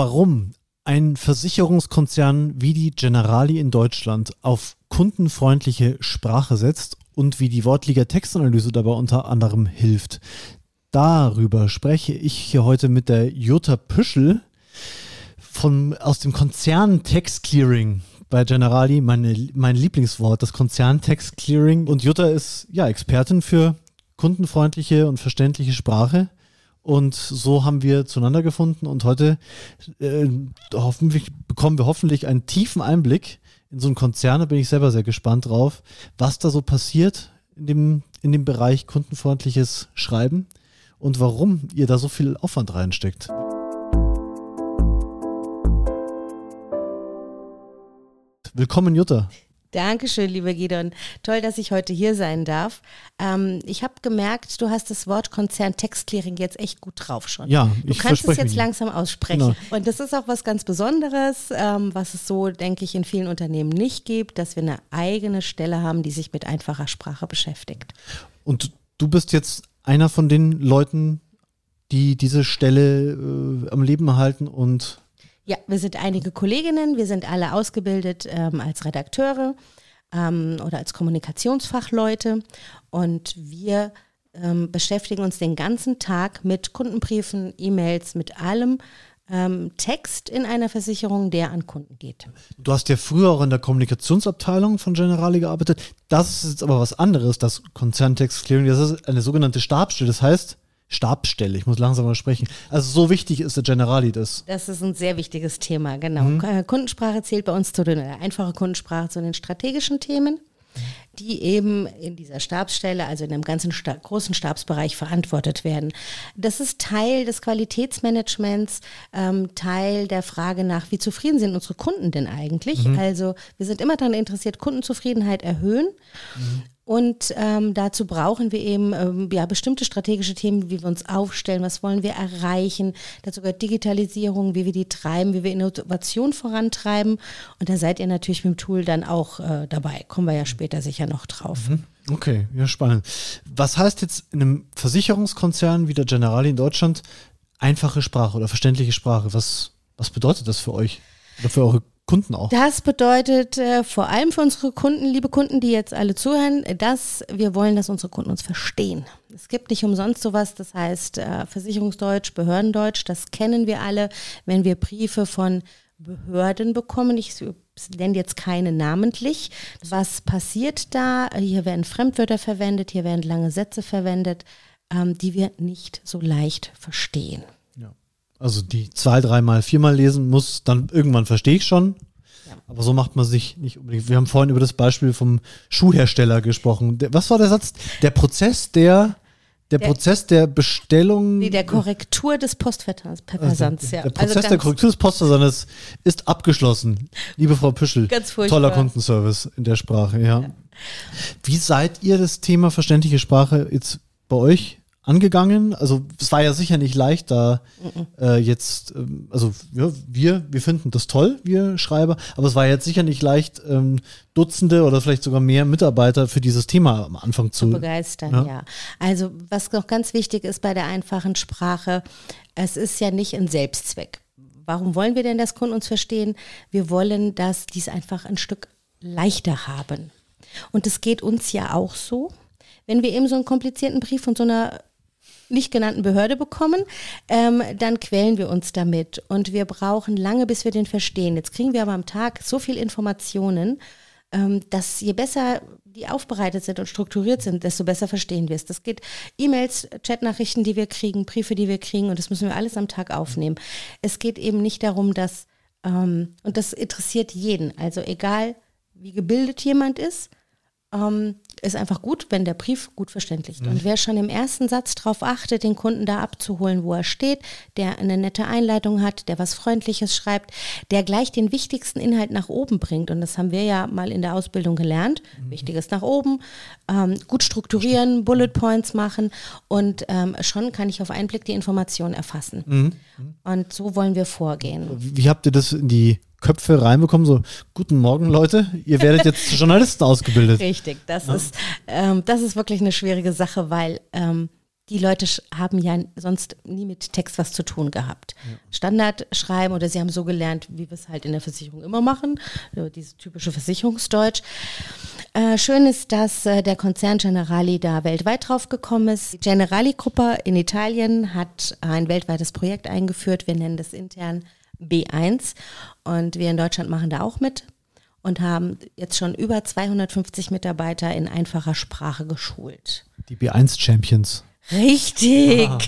warum ein Versicherungskonzern wie die Generali in Deutschland auf kundenfreundliche Sprache setzt und wie die Wortliga Textanalyse dabei unter anderem hilft. Darüber spreche ich hier heute mit der Jutta Püschel von, aus dem Konzern Text Clearing bei Generali, meine, mein Lieblingswort, das Konzern Text Clearing. Und Jutta ist ja Expertin für kundenfreundliche und verständliche Sprache. Und so haben wir zueinander gefunden und heute äh, hoffentlich, bekommen wir hoffentlich einen tiefen Einblick in so einen Konzern. Da bin ich selber sehr gespannt drauf, was da so passiert in dem, in dem Bereich kundenfreundliches Schreiben und warum ihr da so viel Aufwand reinsteckt. Willkommen, Jutta. Dankeschön, lieber Gideon. Toll, dass ich heute hier sein darf. Ähm, ich habe gemerkt, du hast das Wort Konzern Textclearing jetzt echt gut drauf schon. Ja, du kannst es jetzt langsam aussprechen. Genau. Und das ist auch was ganz Besonderes, ähm, was es so, denke ich, in vielen Unternehmen nicht gibt, dass wir eine eigene Stelle haben, die sich mit einfacher Sprache beschäftigt. Und du bist jetzt einer von den Leuten, die diese Stelle äh, am Leben erhalten und ja, wir sind einige Kolleginnen, wir sind alle ausgebildet ähm, als Redakteure ähm, oder als Kommunikationsfachleute und wir ähm, beschäftigen uns den ganzen Tag mit Kundenbriefen, E-Mails, mit allem ähm, Text in einer Versicherung, der an Kunden geht. Du hast ja früher auch in der Kommunikationsabteilung von Generali gearbeitet. Das ist jetzt aber was anderes, das Konzerntext Clearing. Das ist eine sogenannte Stabsstelle. Das heißt, Stabsstelle. Ich muss langsam mal sprechen. Also so wichtig ist der Generali das. Das ist ein sehr wichtiges Thema, genau. Mhm. Äh, Kundensprache zählt bei uns zu den, äh, einfache Kundensprache zu den strategischen Themen, die eben in dieser Stabsstelle, also in einem ganzen Sta großen Stabsbereich verantwortet werden. Das ist Teil des Qualitätsmanagements, ähm, Teil der Frage nach, wie zufrieden sind unsere Kunden denn eigentlich? Mhm. Also wir sind immer daran interessiert, Kundenzufriedenheit erhöhen. Mhm. Und ähm, dazu brauchen wir eben ähm, ja, bestimmte strategische Themen, wie wir uns aufstellen, was wollen wir erreichen. Dazu gehört Digitalisierung, wie wir die treiben, wie wir Innovation vorantreiben. Und da seid ihr natürlich mit dem Tool dann auch äh, dabei. Kommen wir ja später sicher noch drauf. Mhm. Okay, ja, spannend. Was heißt jetzt in einem Versicherungskonzern wie der Generali in Deutschland einfache Sprache oder verständliche Sprache? Was, was bedeutet das für euch oder für eure Kunden auch. Das bedeutet äh, vor allem für unsere Kunden, liebe Kunden, die jetzt alle zuhören, dass wir wollen, dass unsere Kunden uns verstehen. Es gibt nicht umsonst sowas, das heißt äh, Versicherungsdeutsch, Behördendeutsch, das kennen wir alle, wenn wir Briefe von Behörden bekommen. Ich nenne jetzt keine namentlich. Was passiert da? Hier werden Fremdwörter verwendet, hier werden lange Sätze verwendet, ähm, die wir nicht so leicht verstehen. Also die zwei, dreimal, viermal lesen muss, dann irgendwann verstehe ich schon. Aber so macht man sich nicht unbedingt. Wir haben vorhin über das Beispiel vom Schuhhersteller gesprochen. Der, was war der Satz? Der Prozess der, der, der Prozess der Bestellung. Nee, der Korrektur des Postversands. Also ja. Der Prozess also der Korrektur des Postversands ist abgeschlossen. Liebe Frau Püschel. Ganz furchtbar. Toller Kundenservice in der Sprache, ja. ja. Wie seid ihr das Thema verständliche Sprache jetzt bei euch angegangen. Also es war ja sicher nicht leicht, da äh, jetzt, ähm, also ja, wir, wir finden das toll, wir Schreiber, aber es war jetzt sicher nicht leicht, ähm, Dutzende oder vielleicht sogar mehr Mitarbeiter für dieses Thema am Anfang zu, zu begeistern. Ja. ja. Also was noch ganz wichtig ist bei der einfachen Sprache, es ist ja nicht ein Selbstzweck. Warum wollen wir denn, dass Kunden uns verstehen? Wir wollen, dass dies einfach ein Stück leichter haben. Und es geht uns ja auch so. Wenn wir eben so einen komplizierten Brief von so einer nicht genannten Behörde bekommen, ähm, dann quälen wir uns damit und wir brauchen lange, bis wir den verstehen. Jetzt kriegen wir aber am Tag so viel Informationen, ähm, dass je besser die aufbereitet sind und strukturiert sind, desto besser verstehen wir es. Das geht E-Mails, Chatnachrichten, die wir kriegen, Briefe, die wir kriegen und das müssen wir alles am Tag aufnehmen. Es geht eben nicht darum, dass, ähm, und das interessiert jeden, also egal wie gebildet jemand ist, ähm, ist einfach gut, wenn der Brief gut verständlich ist. Mhm. Und wer schon im ersten Satz darauf achtet, den Kunden da abzuholen, wo er steht, der eine nette Einleitung hat, der was Freundliches schreibt, der gleich den wichtigsten Inhalt nach oben bringt. Und das haben wir ja mal in der Ausbildung gelernt. Mhm. Wichtiges nach oben, ähm, gut strukturieren, Bullet Points machen und ähm, schon kann ich auf einen Blick die Information erfassen. Mhm. Und so wollen wir vorgehen. Wie habt ihr das in die Köpfe reinbekommen, so, guten Morgen Leute, ihr werdet jetzt Journalisten ausgebildet. Richtig, das, ja. ist, ähm, das ist wirklich eine schwierige Sache, weil ähm, die Leute haben ja sonst nie mit Text was zu tun gehabt. Ja. Standard schreiben oder sie haben so gelernt, wie wir es halt in der Versicherung immer machen, dieses typische Versicherungsdeutsch. Äh, schön ist, dass äh, der Konzern Generali da weltweit drauf gekommen ist. Die Generali-Gruppe in Italien hat ein weltweites Projekt eingeführt. Wir nennen das intern B1 und wir in Deutschland machen da auch mit und haben jetzt schon über 250 Mitarbeiter in einfacher Sprache geschult. Die B1 Champions. Richtig. Ah,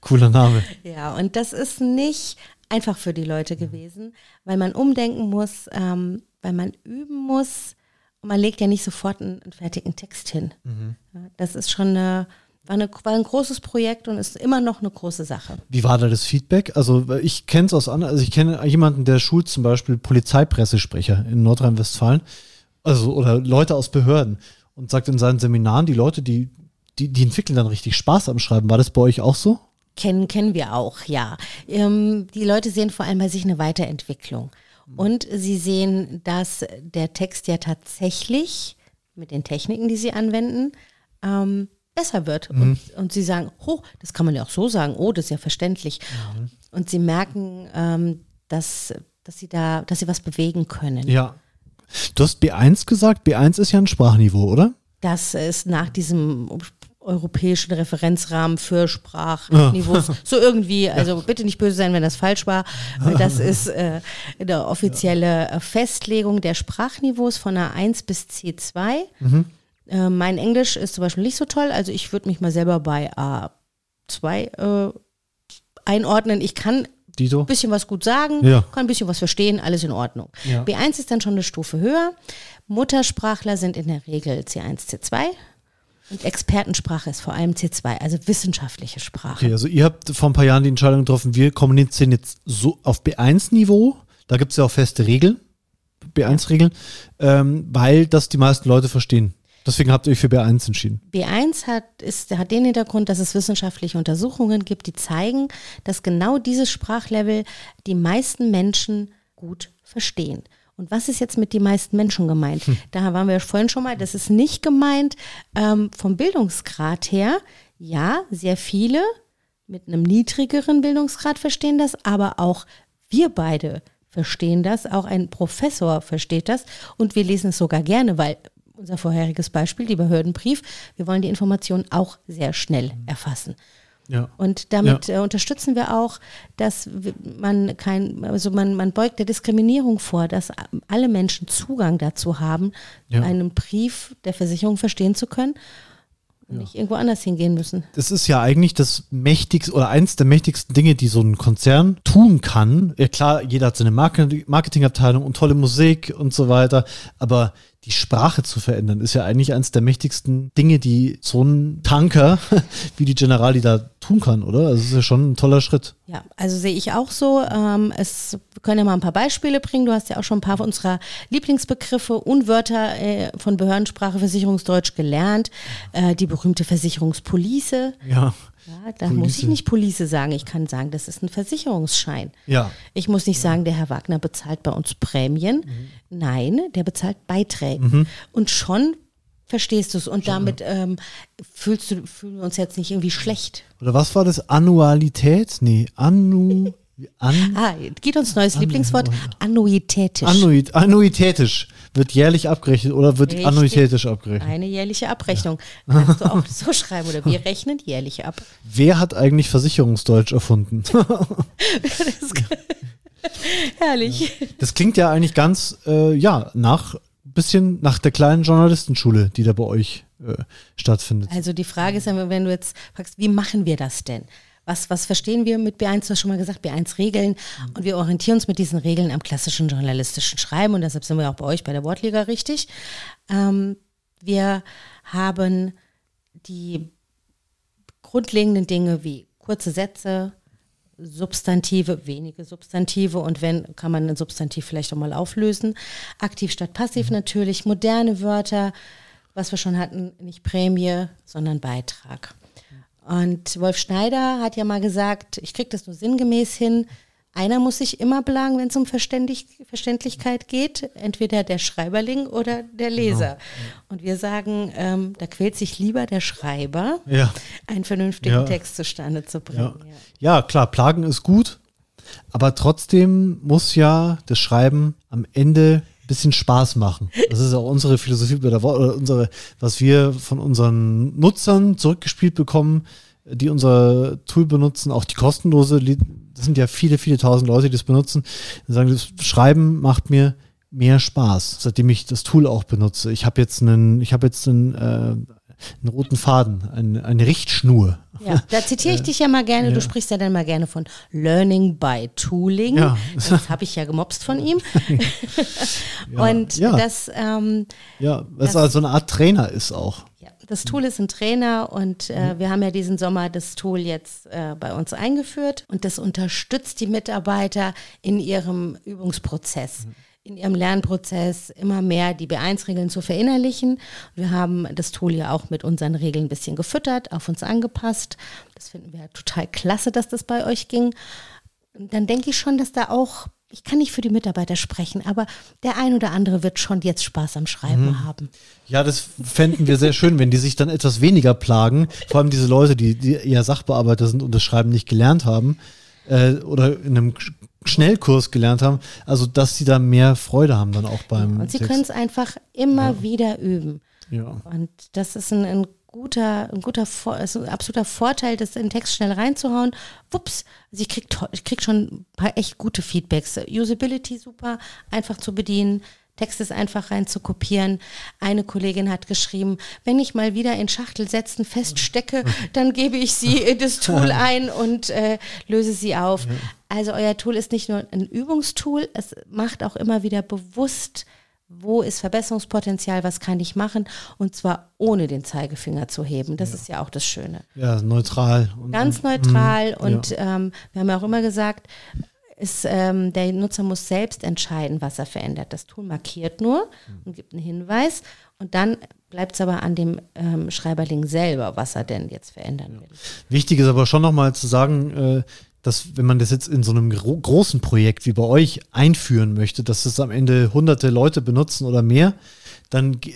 cooler Name. ja, und das ist nicht einfach für die Leute gewesen, weil man umdenken muss, ähm, weil man üben muss. Und man legt ja nicht sofort einen, einen fertigen Text hin. Mhm. das ist schon eine, war, eine, war ein großes Projekt und ist immer noch eine große Sache. Wie war da das Feedback? Also ich kenne es aus anderen, also ich kenne jemanden, der schult zum Beispiel Polizeipressesprecher in Nordrhein-Westfalen, also oder Leute aus Behörden und sagt in seinen Seminaren, die Leute, die die, die entwickeln dann richtig Spaß am Schreiben. War das bei euch auch so? Kennen, kennen wir auch, ja. Ähm, die Leute sehen vor allem bei sich eine Weiterentwicklung. Und sie sehen, dass der Text ja tatsächlich mit den Techniken, die sie anwenden, ähm, besser wird. Mhm. Und, und, sie sagen, oh, das kann man ja auch so sagen, oh, das ist ja verständlich. Mhm. Und sie merken, ähm, dass, dass sie da, dass sie was bewegen können. Ja. Du hast B1 gesagt, B1 ist ja ein Sprachniveau, oder? Das ist nach diesem europäischen Referenzrahmen für Sprachniveaus. Ja. So irgendwie, also bitte nicht böse sein, wenn das falsch war. Das ist äh, eine offizielle äh, Festlegung der Sprachniveaus von einer 1 bis C2. Mhm. Äh, mein Englisch ist zum Beispiel nicht so toll, also ich würde mich mal selber bei A2 äh, einordnen. Ich kann ein bisschen was gut sagen, ja. kann ein bisschen was verstehen, alles in Ordnung. Ja. B1 ist dann schon eine Stufe höher. Muttersprachler sind in der Regel C1, C2. Und Expertensprache ist vor allem C2, also wissenschaftliche Sprache. Okay, also ihr habt vor ein paar Jahren die Entscheidung getroffen, wir kommunizieren jetzt so auf B1-Niveau, da gibt es ja auch feste Regeln, B1-Regeln, ähm, weil das die meisten Leute verstehen. Deswegen habt ihr euch für B1 entschieden. B1 hat, ist, hat den Hintergrund, dass es wissenschaftliche Untersuchungen gibt, die zeigen, dass genau dieses Sprachlevel die meisten Menschen gut verstehen. Und was ist jetzt mit die meisten Menschen gemeint? Hm. Da waren wir vorhin schon mal, das ist nicht gemeint ähm, vom Bildungsgrad her. Ja, sehr viele mit einem niedrigeren Bildungsgrad verstehen das, aber auch wir beide verstehen das, auch ein Professor versteht das und wir lesen es sogar gerne, weil unser vorheriges Beispiel, die Behördenbrief, wir wollen die Informationen auch sehr schnell erfassen. Ja. Und damit ja. äh, unterstützen wir auch, dass man kein, also man, man beugt der Diskriminierung vor, dass alle Menschen Zugang dazu haben, ja. einen Brief der Versicherung verstehen zu können und nicht irgendwo anders hingehen müssen. Das ist ja eigentlich das mächtigste oder eins der mächtigsten Dinge, die so ein Konzern tun kann. Ja klar, jeder hat seine Marketingabteilung und tolle Musik und so weiter, aber die Sprache zu verändern, ist ja eigentlich eines der mächtigsten Dinge, die so ein Tanker wie die Generali da tun kann, oder? Also es ist ja schon ein toller Schritt. Ja, also sehe ich auch so. Ähm, es wir können ja mal ein paar Beispiele bringen. Du hast ja auch schon ein paar unserer Lieblingsbegriffe und Wörter äh, von Behördensprache Versicherungsdeutsch gelernt. Äh, die berühmte Versicherungspolice. Ja. Ja, da Police. muss ich nicht Police sagen. Ich kann sagen, das ist ein Versicherungsschein. Ja. Ich muss nicht sagen, der Herr Wagner bezahlt bei uns Prämien. Mhm. Nein, der bezahlt Beiträge. Mhm. Und schon verstehst du es und schon, damit ähm, fühlst du, fühlen wir uns jetzt nicht irgendwie schlecht. Oder was war das? Annualität? Nee, Annu. An ah, geht uns neues Annu Lieblingswort. Annuitätisch. Annuit annuitätisch. Wird jährlich abgerechnet oder wird Richtig. annuitätisch abgerechnet? Eine jährliche Abrechnung. Ja. Kannst du auch so schreiben oder wir rechnen jährlich ab. Wer hat eigentlich Versicherungsdeutsch erfunden? Herrlich. Das klingt ja eigentlich ganz, äh, ja, nach bisschen nach der kleinen Journalistenschule, die da bei euch äh, stattfindet. Also die Frage ist wenn du jetzt fragst, wie machen wir das denn? Was, was verstehen wir mit B1? Du hast schon mal gesagt, B1-Regeln. Mhm. Und wir orientieren uns mit diesen Regeln am klassischen journalistischen Schreiben. Und deshalb sind wir auch bei euch bei der Wortliga richtig. Ähm, wir haben die grundlegenden Dinge wie kurze Sätze, Substantive, wenige Substantive und wenn, kann man ein Substantiv vielleicht auch mal auflösen. Aktiv statt passiv mhm. natürlich, moderne Wörter, was wir schon hatten, nicht Prämie, sondern Beitrag. Und Wolf Schneider hat ja mal gesagt, ich kriege das nur sinngemäß hin, einer muss sich immer belagen, wenn es um Verständig Verständlichkeit geht, entweder der Schreiberling oder der Leser. Genau. Und wir sagen, ähm, da quält sich lieber der Schreiber, ja. einen vernünftigen ja. Text zustande zu bringen. Ja. ja, klar, Plagen ist gut, aber trotzdem muss ja das Schreiben am Ende bisschen Spaß machen. Das ist auch unsere Philosophie oder unsere, was wir von unseren Nutzern zurückgespielt bekommen, die unser Tool benutzen, auch die kostenlose das sind ja viele, viele tausend Leute, die das benutzen, die sagen, das Schreiben macht mir mehr Spaß, seitdem ich das Tool auch benutze. Ich habe jetzt einen, ich habe jetzt einen, äh, einen roten Faden, eine, eine Richtschnur. Ja, da zitiere ich dich ja mal gerne. Ja. Du sprichst ja dann mal gerne von Learning by Tooling. Ja. Das habe ich ja gemobst von ihm. ja, Und das. Ähm, ja, was also eine Art Trainer ist auch. Das Tool ist ein Trainer und äh, mhm. wir haben ja diesen Sommer das Tool jetzt äh, bei uns eingeführt und das unterstützt die Mitarbeiter in ihrem Übungsprozess. In ihrem Lernprozess immer mehr die B1-Regeln zu verinnerlichen. Wir haben das Tool ja auch mit unseren Regeln ein bisschen gefüttert, auf uns angepasst. Das finden wir total klasse, dass das bei euch ging. Dann denke ich schon, dass da auch ich kann nicht für die Mitarbeiter sprechen, aber der ein oder andere wird schon jetzt Spaß am Schreiben mhm. haben. Ja, das fänden wir sehr schön, wenn die sich dann etwas weniger plagen. Vor allem diese Leute, die, die eher Sachbearbeiter sind und das Schreiben nicht gelernt haben äh, oder in einem Schnellkurs gelernt haben. Also, dass sie da mehr Freude haben dann auch beim. Ja, und sie können es einfach immer ja. wieder üben. Ja. Und das ist ein, ein guter, ein guter, also ein absoluter Vorteil, das in den Text schnell reinzuhauen. Wups, also ich krieg, ich krieg schon ein paar echt gute Feedbacks. Usability super, einfach zu bedienen. Text ist einfach rein zu kopieren. Eine Kollegin hat geschrieben, wenn ich mal wieder in Schachtelsätzen feststecke, dann gebe ich sie in das Tool ein und äh, löse sie auf. Also euer Tool ist nicht nur ein Übungstool, es macht auch immer wieder bewusst wo ist Verbesserungspotenzial, was kann ich machen und zwar ohne den Zeigefinger zu heben. Das ja. ist ja auch das Schöne. Ja, neutral. Und, Ganz neutral mh, und ja. ähm, wir haben ja auch immer gesagt, ist, ähm, der Nutzer muss selbst entscheiden, was er verändert. Das Tool markiert nur mhm. und gibt einen Hinweis und dann bleibt es aber an dem ähm, Schreiberling selber, was er denn jetzt verändern will. Wichtig ist aber schon nochmal zu sagen, äh, dass wenn man das jetzt in so einem gro großen Projekt wie bei euch einführen möchte, dass es am Ende hunderte Leute benutzen oder mehr, dann äh,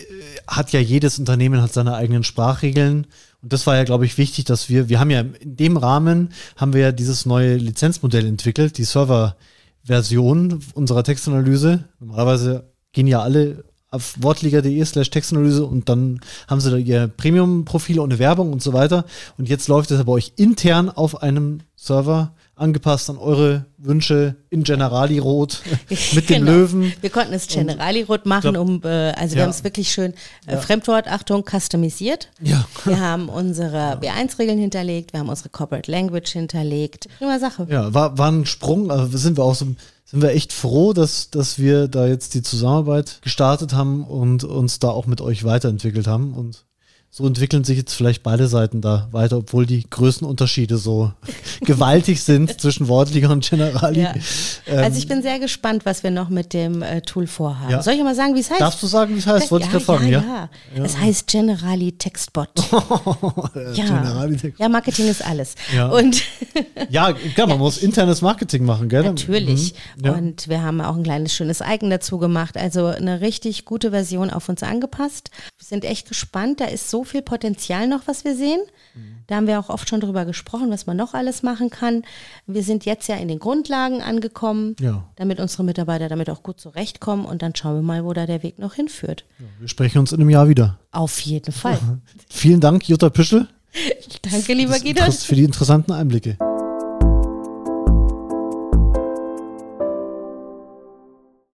hat ja jedes Unternehmen hat seine eigenen Sprachregeln. Und das war ja, glaube ich, wichtig, dass wir, wir haben ja in dem Rahmen, haben wir ja dieses neue Lizenzmodell entwickelt, die Server-Version unserer Textanalyse. Normalerweise gehen ja alle auf wortliga.de slash Textanalyse und dann haben sie da ihr Premium-Profil ohne Werbung und so weiter. Und jetzt läuft es bei euch intern auf einem Server angepasst an eure Wünsche in Generali Rot mit dem genau. Löwen. Wir konnten es Generali Rot machen, um äh, also wir haben es wirklich schön äh, ja. Fremdwort Achtung customisiert. Ja. Wir haben unsere ja. B1 Regeln hinterlegt, wir haben unsere Corporate Language hinterlegt. Prima Sache. Ja, war, war ein Sprung, also sind wir auch so sind wir echt froh, dass, dass wir da jetzt die Zusammenarbeit gestartet haben und uns da auch mit euch weiterentwickelt haben und so entwickeln sich jetzt vielleicht beide Seiten da weiter, obwohl die Größenunterschiede so gewaltig sind zwischen Wortliga und Generali. Ja. Ähm, also ich bin sehr gespannt, was wir noch mit dem äh, Tool vorhaben. Ja. Soll ich mal sagen, wie es heißt? Darfst du sagen, wie es heißt? Wollte ja, ich gerade fragen, ja, ja? Es heißt Generali Textbot. ja. Generali Textbot. ja, Marketing ist alles. Ja, und ja klar, man muss internes Marketing machen, gell? Natürlich. Mhm. Und wir haben auch ein kleines, schönes Eigen dazu gemacht. Also eine richtig gute Version auf uns angepasst. Wir sind echt gespannt. Da ist so viel Potenzial noch, was wir sehen. Da haben wir auch oft schon drüber gesprochen, was man noch alles machen kann. Wir sind jetzt ja in den Grundlagen angekommen, ja. damit unsere Mitarbeiter damit auch gut zurechtkommen und dann schauen wir mal, wo da der Weg noch hinführt. Ja, wir sprechen uns in einem Jahr wieder. Auf jeden Fall. Vielen Dank, Jutta Püschel. Danke, lieber Guido. Für die interessanten Einblicke.